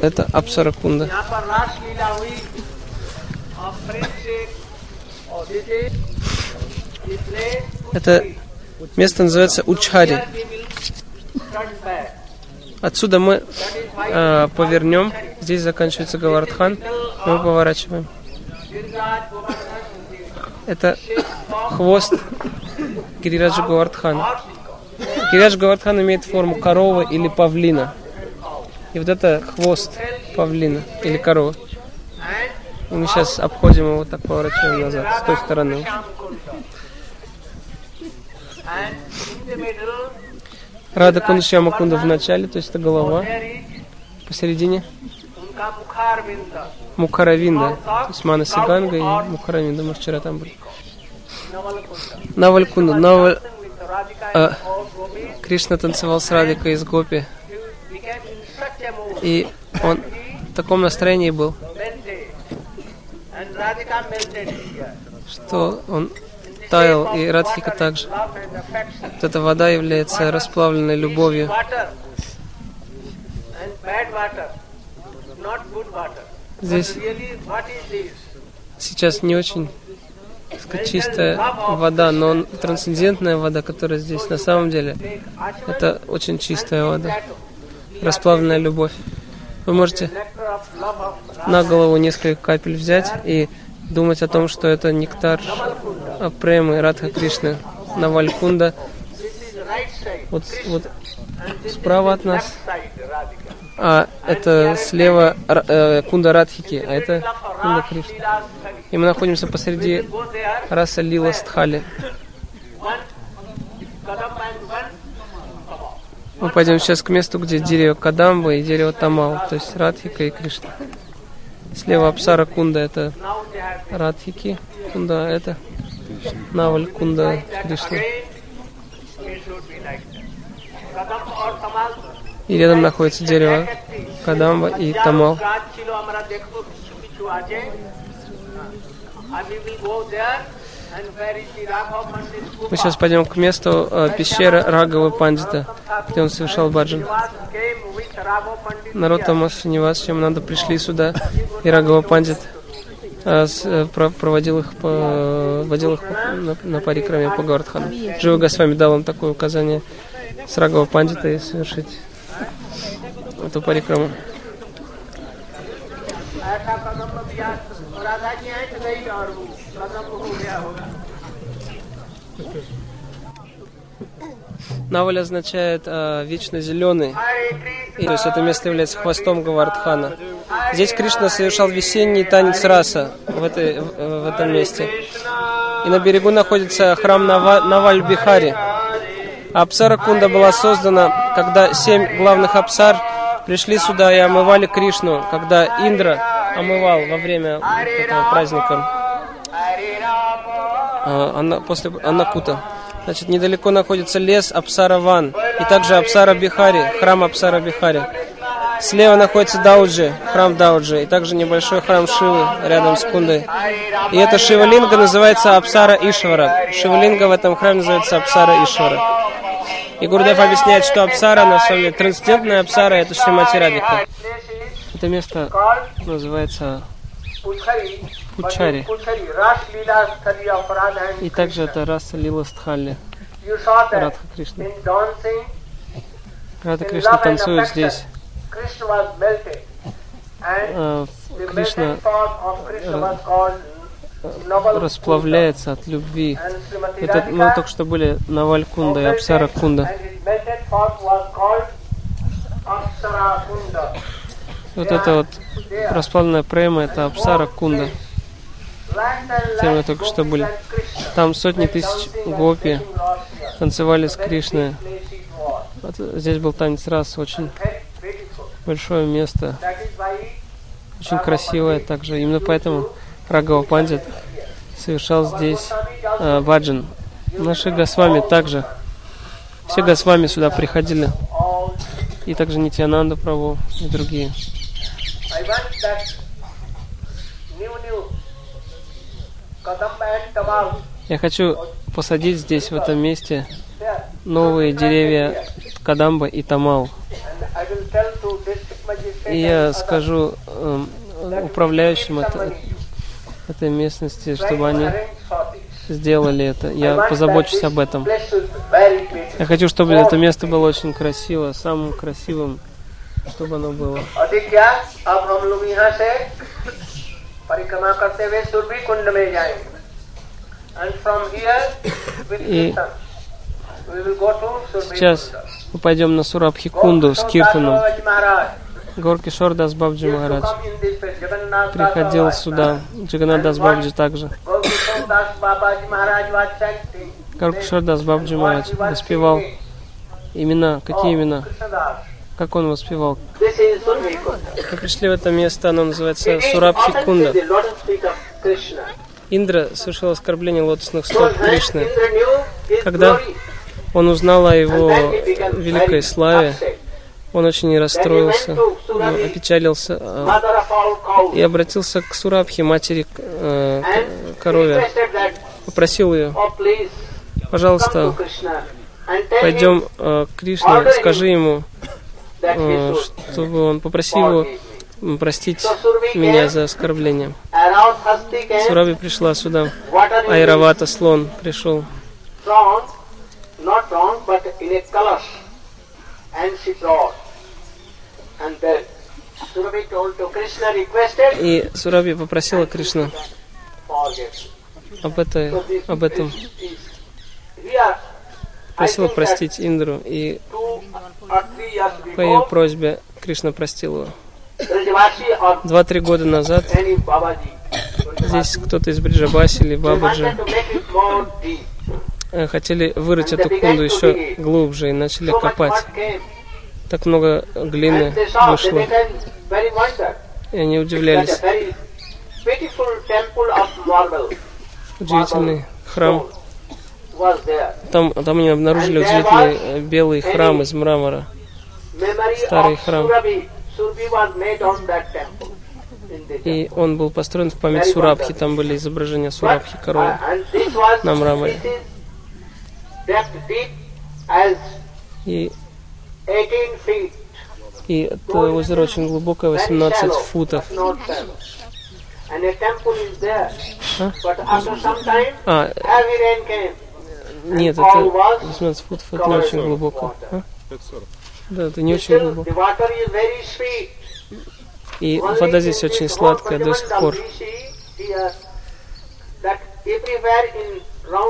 Это Апсаракунда. Это место называется Учхари. Отсюда мы э, повернем. Здесь заканчивается Гавардхан. Мы поворачиваем. Это хвост Гирираджа Гавардхана. Гирираджа Гавардхан имеет форму коровы или павлина. И вот это хвост павлина или коровы. И мы сейчас обходим его вот так, поворачиваем назад, с той стороны. Рада Кундашья Макунда в начале, то есть это голова, посередине Мукаравинда, то есть Мана Сиганга и Мукаравинда, мы вчера там были. Навалькунда, Наваль... Э, Кришна танцевал с Радикой из Гопи и он в таком настроении был, что он таял, и Радхика также. Вот эта вода является расплавленной любовью. Здесь сейчас не очень сказать, чистая вода, но трансцендентная вода, которая здесь на самом деле, это очень чистая вода, расплавленная любовь. Вы можете на голову несколько капель взять и думать о том, что это нектар премы Радха Кришны right side Вот, вот справа от нас, а это слева э, Кунда Радхики, а это Кунда स्थali. И мы находимся посреди раса Лила Стхали. Мы пойдем сейчас к месту, где дерево Кадамба и дерево Тамал, то есть Радхика и Кришна. Слева Апсара Кунда это Радхики, Кунда это Наваль Кунда Кришна. И рядом находится дерево Кадамба и Тамал. Мы сейчас пойдем к месту э, пещеры Рагавы Пандита, где он совершал баджан. Народ Томас не вас, чем надо, пришли сюда, и Рагава Пандит э, с, э, проводил их по, водил их по, на, на парикраме по Гавардхану. Джива Госвами дал им такое указание с Рагава Пандитой совершить эту парикраму. ऐसा कदम दिया राधा जी हट गई और वो कदम हो गया होगा Наваль означает э, вечно зеленый, Hare Krishna и, то есть это место является хвостом Гавардхана. Здесь Кришна совершал весенний танец раса в, этой, в, в этом месте. И на берегу находится храм Нава, Наваль Бихари. А Апсара Кунда была создана, когда семь главных апсар пришли сюда и омывали Кришну, когда Индра омывал во время этого праздника а, Анна- после Аннакута. Значит, недалеко находится лес Апсара Ван и также Апсара Бихари, храм Апсара Бихари. Слева находится Дауджи, храм Дауджи, и также небольшой храм Шивы рядом с Кундой. И эта Шивалинга называется Апсара Ишвара. Шивалинга в этом храме называется Апсара Ишвара. И Гурдев объясняет, что Апсара, на самом деле, трансцендентная Апсара, это Шримати Радика. Это место называется Пучари. И также это раса Лила Стхалли, Радха Кришна. Рада Кришна танцует здесь. Э, the Кришна Naval расплавляется от любви. Это мы Radhika только что были Наваль Кунда и Апсара Кунда. Вот это вот расплавленная према, это Апсара Кунда. Где мы только что были. Там сотни тысяч гопи танцевали с Кришной. Вот здесь был танец раз, очень большое место, очень красивое также. Именно поэтому Рагава Пандит совершал здесь э, баджан. Наши Госвами также. Все Госвами сюда приходили. И также Нитянанда Прабhu и другие. That new new Kadamba and Tamal Я хочу посадить здесь, в этом месте, новые деревья Кадамба и Тамал. И я скажу эм, управляющим это- этой местности, чтобы они сделали это. Я позабочусь об этом. Я хочу, чтобы это место было очень красиво, самым красивым, чтобы оно было. И сейчас мы пойдем на Сурабхи Кунду с Киртаном. Горки Шордас Бабджи Махарадж приходил сюда. Джаганадас Бабджи также. Горки Шордас Бабджи Махарадж воспевал имена. Какие имена? Как он воспевал? Мы пришли в это место, оно называется Сурабхи Кунда. Индра совершил оскорбление лотосных стоп Кришны. Когда Он узнал о его великой славе. Он очень расстроился, ну, опечалился а, и обратился к Сурабхе, матери э, корове. Попросил ее, пожалуйста, пойдем э, к Кришне, скажи ему, чтобы он попросил его простить меня за оскорбление. Сураби пришла сюда, Айравата, слон, пришел. И Сураби попросила forget. об, this об этом, просила простить Индру, и по ее просьбе Кришна простил его. Два-три года назад здесь кто-то из Бриджабаси или Бабаджи. Э, хотели вырыть эту кунду еще глубже и начали копать. Так много глины вышло, и они удивлялись. Удивительный храм. Там, там они обнаружили удивительный э, белый храм из мрамора. Старый храм. И он был построен в память Сурабхи. Там были изображения Сурабхи, коровы. uh, на мраморе. И, 18 feet. и это озеро очень глубокое, Very 18 shallow, футов. А. нет, это 18 футов, это не очень глубоко. А? Да, это не очень глубоко. И вода здесь очень сладкая до сих пор.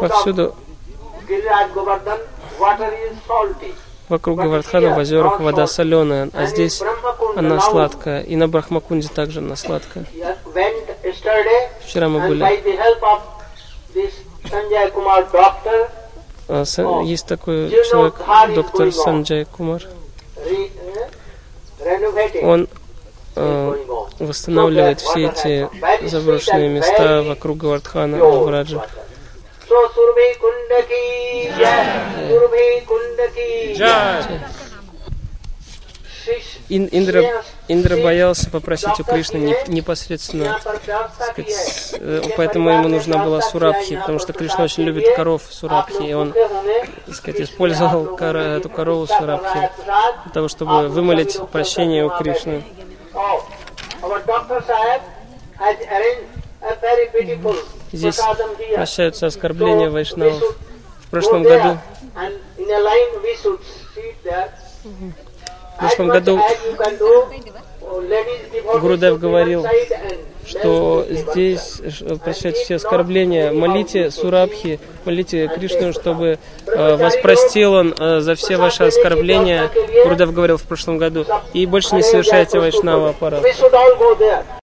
Повсюду salty. вокруг Гавардхана в озерах вода соленая, а здесь она сладкая. И на Брахмакунде также она сладкая. Вчера мы были. Есть такой человек, доктор. Санджай Кумар. renovating Он э, on. восстанавливает все эти заброшенные места вокруг Гавардхана в Раджа. So Surabhi Kunda ki Ин, Индра, Индра боялся попросить у Кришны непосредственно, сказать, э, поэтому ему нужна была Сурабхи, потому что Кришна очень любит коров Сурабхи, и он сказать, использовал кор, эту корову Сурабхи для того, чтобы вымолить прощение у Кришны. Здесь прощаются оскорбления вайшнавов. В прошлом году в прошлом году Гурудев говорил, что здесь прощать все оскорбления, молите Сурабхи, молите Кришну, чтобы э, вас простил он э, за все ваши оскорбления, Гурудев говорил в прошлом году, и больше не совершайте вайшнава аппарат.